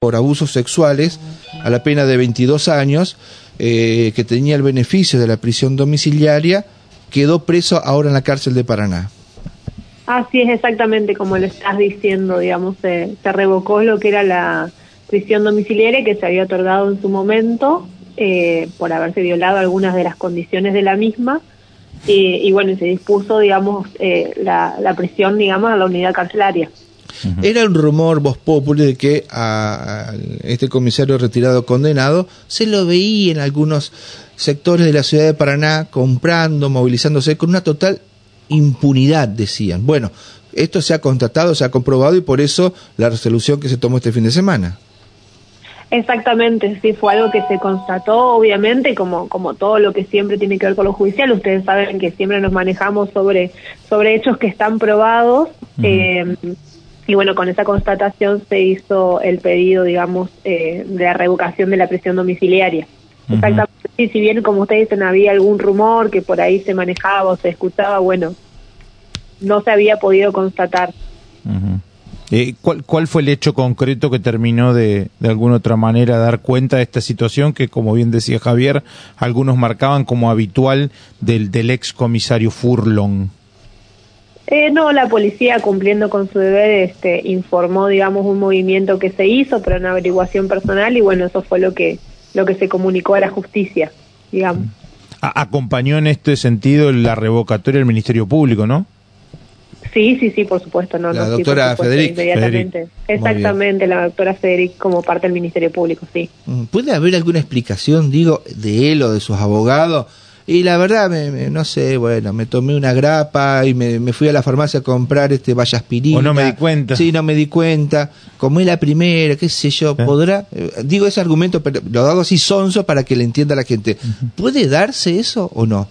por abusos sexuales a la pena de 22 años, eh, que tenía el beneficio de la prisión domiciliaria, quedó preso ahora en la cárcel de Paraná. Así es exactamente como lo estás diciendo, digamos, se, revocó lo que era la prisión domiciliaria que se había otorgado en su momento eh, por haberse violado algunas de las condiciones de la misma y bueno, se dispuso, digamos, eh, la, la prisión, digamos, a la unidad carcelaria. Era un rumor vos populi de que a, este comisario retirado condenado se lo veía en algunos sectores de la ciudad de Paraná comprando, movilizándose con una total impunidad, decían. Bueno, esto se ha constatado, se ha comprobado y por eso la resolución que se tomó este fin de semana. Exactamente, sí, fue algo que se constató, obviamente, como, como todo lo que siempre tiene que ver con lo judicial. Ustedes saben que siempre nos manejamos sobre, sobre hechos que están probados. eh, y bueno, con esa constatación se hizo el pedido, digamos, eh, de la revocación de la prisión domiciliaria. Exactamente. Y si bien, como ustedes dicen, había algún rumor que por ahí se manejaba o se escuchaba, bueno, no se había podido constatar. Eh, ¿cuál, ¿Cuál fue el hecho concreto que terminó de, de alguna otra manera dar cuenta de esta situación que, como bien decía Javier, algunos marcaban como habitual del, del ex comisario Furlong? Eh, no, la policía cumpliendo con su deber este, informó, digamos, un movimiento que se hizo para una averiguación personal y bueno, eso fue lo que lo que se comunicó a la justicia, digamos. acompañó en este sentido la revocatoria del Ministerio Público, ¿no? Sí, sí, sí, por supuesto. No, la doctora Federic. Inmediatamente. Exactamente, la doctora Federic como parte del Ministerio Público, sí. Mm, ¿Puede haber alguna explicación, digo, de él o de sus abogados? Y la verdad, me, no sé, bueno, me tomé una grapa y me, fui a la farmacia a comprar este vallaspirina. O no me di cuenta. Sí, no me di cuenta. Comí la primera, qué sé yo. ¿podrá? Eh, digo ese argumento, pero lo hago así sonso para que le entienda la gente. ¿Puede darse eso o no?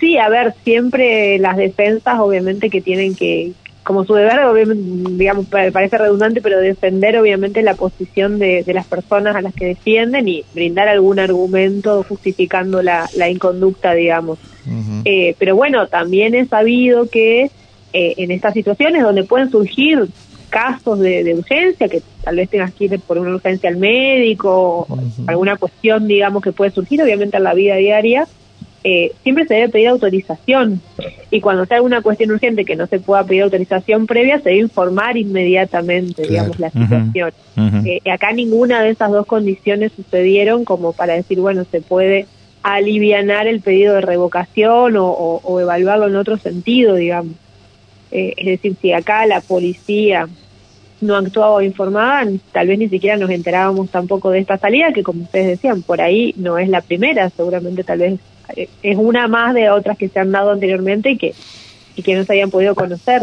Sí, a ver, siempre las defensas obviamente que tienen que, como su deber, digamos, parece redundante, pero defender obviamente la posición de, las personas a las que defienden y brindar algún argumento justificando la, la inconducta, digamos. eh, pero bueno, también he sabido que eh, en estas situaciones donde pueden surgir casos de, urgencia, que tal vez tengas que ir por una urgencia al médico, alguna cuestión, digamos, que puede surgir obviamente en la vida diaria, eh, siempre se debe pedir autorización y cuando sea alguna cuestión urgente que no se pueda pedir autorización previa, se debe informar inmediatamente, digamos, la situación. Eh, acá ninguna de esas dos condiciones sucedieron como para decir, bueno, se puede alivianar el pedido de revocación o, evaluarlo en otro sentido, digamos. Eh, es decir, si acá la policía no actuaba o informaba, tal vez ni siquiera nos enterábamos tampoco de esta salida, que como ustedes decían, por ahí no es la primera, seguramente tal vez eh, es una más de otras que se han dado anteriormente y que, y que no se habían podido conocer.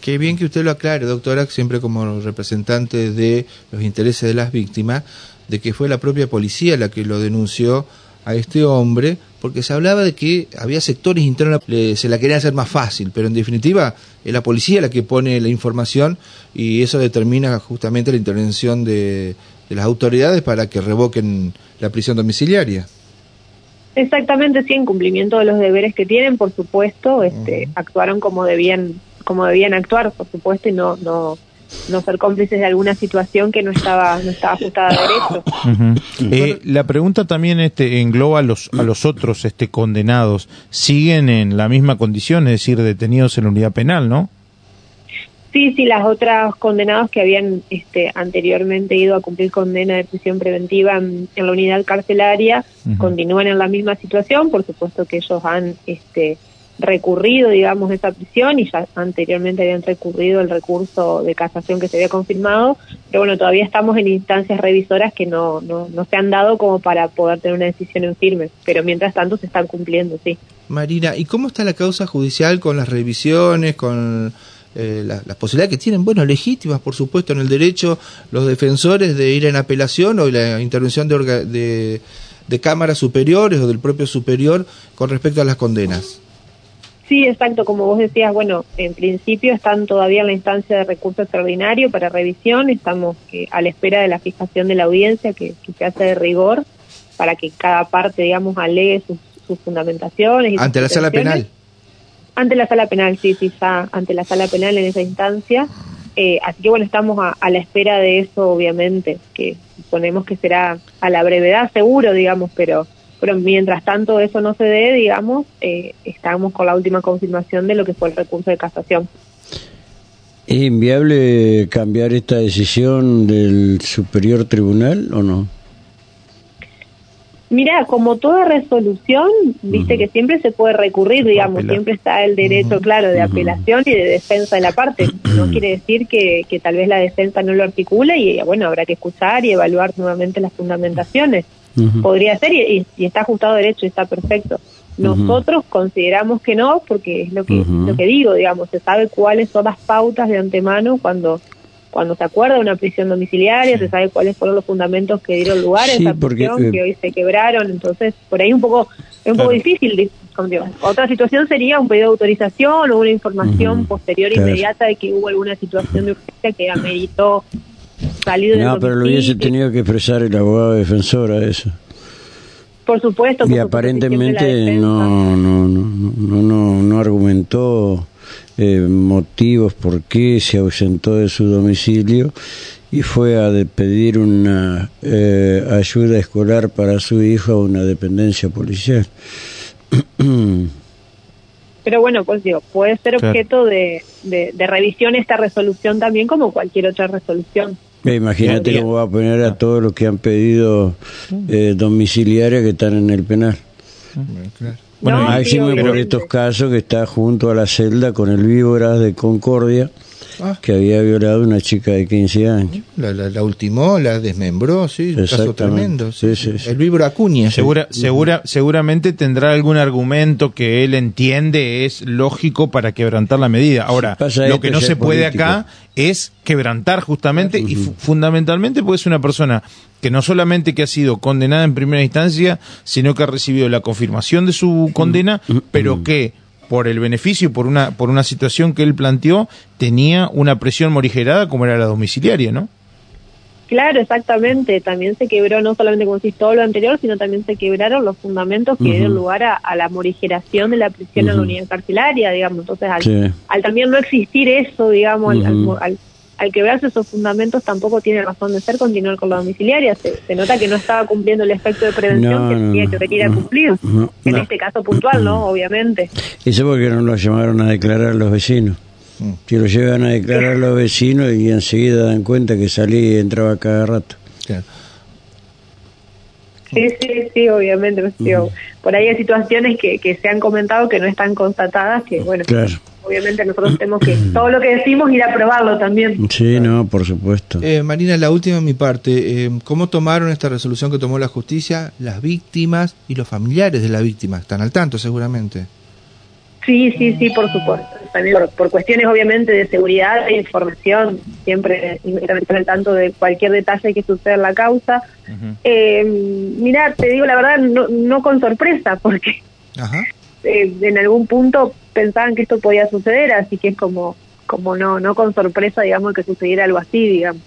Qué bien que usted lo aclare, doctora, siempre como representante de los intereses de las víctimas, de que fue la propia policía la que lo denunció a este hombre, porque se hablaba de que había sectores internos, se la querían hacer más fácil, pero en definitiva es la policía la que pone la información y eso determina justamente la intervención de, de las autoridades para que revoquen la prisión domiciliaria. Exactamente, sí, en cumplimiento de los deberes que tienen, por supuesto, este, actuaron como debían, como debían actuar, por supuesto, y no, no, no ser cómplices de alguna situación que no estaba, no estaba ajustada a derecho. Eh, la pregunta también este, engloba a los, a los otros este, condenados. ¿Siguen en la misma condición, es decir, detenidos en la unidad penal, no? Sí, sí, las otras condenados que habían este, anteriormente ido a cumplir condena de prisión preventiva en, la unidad carcelaria continúan en la misma situación. Por supuesto que ellos han este, recurrido, digamos, esa prisión y ya anteriormente habían recurrido el recurso de casación que se había confirmado. Pero bueno, todavía estamos en instancias revisoras que no, no, no se han dado como para poder tener una decisión en firme. Pero mientras tanto se están cumpliendo, sí. Marina, ¿y cómo está la causa judicial con las revisiones, con eh, las posibilidades que tienen, bueno, legítimas, por supuesto, en el derecho los defensores de ir en apelación o la intervención de, de cámaras superiores o del propio superior con respecto a las condenas. Sí, exacto, como vos decías, bueno, en principio están todavía en la instancia de recurso extraordinario para revisión, estamos eh, a la espera de la fijación de la audiencia que, se hace de rigor para que cada parte, digamos, alegue sus, fundamentaciones. Ante la sala penal. Ante la sala penal, sí, sí, está ante la sala penal en esa instancia. Eh, así que bueno, estamos a, a, la espera de eso, obviamente, que suponemos que será a la brevedad seguro, digamos, pero, pero mientras tanto eso no se dé, digamos, eh, estamos con la última confirmación de lo que fue el recurso de casación. ¿Es inviable cambiar esta decisión del Superior Tribunal o no? Mira, como toda resolución, viste que siempre se puede recurrir, digamos, siempre está el derecho, claro, de apelación y de defensa de la parte. No quiere decir que, que tal vez la defensa no lo articule y, bueno, habrá que escuchar y evaluar nuevamente las fundamentaciones. Podría ser y, y, está ajustado derecho y está perfecto. Nosotros consideramos que no, porque es lo que, lo que digo, digamos, se sabe cuáles son las pautas de antemano cuando cuando se acuerda una prisión domiciliaria, se sabe cuáles fueron los fundamentos que dieron lugar a esa prisión, que hoy se quebraron, entonces por ahí un poco es un poco difícil. Otra situación sería un pedido de autorización o una información posterior inmediata de que hubo alguna situación de urgencia que ameritó No, pero lo hubiese tenido que expresar el abogado defensor a eso. Por supuesto. y aparentemente no, no, no, no, no argumentó eh, motivos por qué se ausentó de su domicilio y fue a pedir una eh, ayuda escolar para su hijo a una dependencia policial. Pero bueno, pues digo, puede ser objeto de, de, revisión esta resolución también como cualquier otra resolución. Imagínate cómo va a poner a todos los que han pedido eh, domiciliaria que están en el penal. Claro. Bueno, máximo por estos casos que está junto a la celda con el víbora de Concordia, ah. que había violado a una chica de 15 años. La, la, ultimó, la desmembró, sí, un caso tremendo. Sí, sí, El víbora Acuña. Segura, segura, seguramente tendrá algún argumento que él entiende es lógico para quebrantar la medida. Ahora, lo que no se puede acá es quebrantar justamente y fundamentalmente porque es una persona que no solamente que ha sido condenada en primera instancia, sino que ha recibido la confirmación de su condena, pero que por el beneficio, por una, por una situación que él planteó, tenía una presión morigerada como era la domiciliaria, ¿no? Claro, exactamente. También se quebró no solamente como si todo lo anterior, sino también se quebraron los fundamentos que dieron lugar a, la morigeración de la prisión en la unidad carcelaria, digamos. Entonces, al, también no existir eso, digamos, al, al, quebrarse esos fundamentos, tampoco tiene razón de ser continuar con la domiciliaria. Se, nota que no estaba cumpliendo el efecto de prevención que tenía que venir a cumplir. en este caso puntual, ¿no? Obviamente. Eso porque no lo llamaron a declarar los vecinos. Que lo llevan a declarar los vecinos y enseguida dan cuenta que salí y entraba cada rato. Sí, sí, sí, obviamente. Pues, por ahí hay situaciones que, que se han comentado que no están constatadas, que bueno, obviamente nosotros tenemos que, todo lo que decimos, ir a probarlo también. Sí, no, por supuesto. Eh, Marina, la última de mi parte, eh, ¿cómo tomaron esta resolución que tomó la justicia las víctimas y los familiares de la víctima? Están al tanto seguramente. Sí, sí, sí, por supuesto. También por, cuestiones obviamente de seguridad e información, siempre al tanto de cualquier detalle que suceda en la causa. eh, mira, te digo la verdad, no, no con sorpresa, porque eh, en algún punto pensaban que esto podía suceder, así que es como, como no, no con sorpresa, digamos, que sucediera algo así, digamos.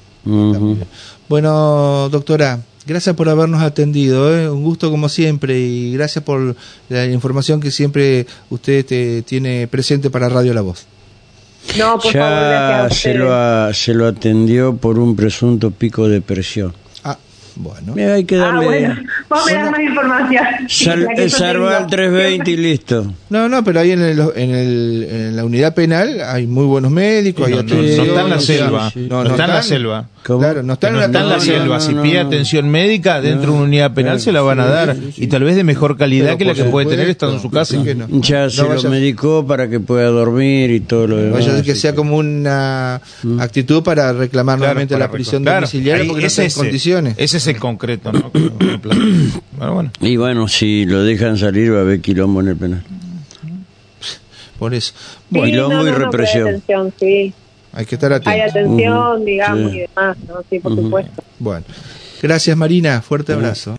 Bueno, doctora, Gracias por habernos atendido, ¿eh? un gusto como siempre y gracias por la información que siempre usted tiene presente para Radio La Voz. No, por ya se, lo se lo atendió por un presunto pico de presión. Bueno. hay que darle. Ah, bueno. Vamos a dar más información. Sal, el 320 y listo. No, no, pero ahí en, el, en, el, en la unidad penal hay muy buenos médicos. No, no, no, está en la selva. No, está en la selva. Claro, no está, en, la selva. si pide atención médica dentro de una unidad penal se la van a dar. y tal vez de mejor calidad que la que puede tener estando en su casa. Ya se lo medicó para que pueda dormir y todo lo demás. Vaya que sea como una mm. actitud para reclamar nuevamente la prisión domiciliaria porque no condiciones. Ese es el concreto, ¿no? bueno. Y bueno, si lo dejan salir va a haber quilombo en el penal. Por eso. quilombo y represión. sí. Hay que estar atento. Hay atención, digamos, y demás, ¿no? Sí, por supuesto. Bueno. Gracias, Marina. Fuerte abrazo.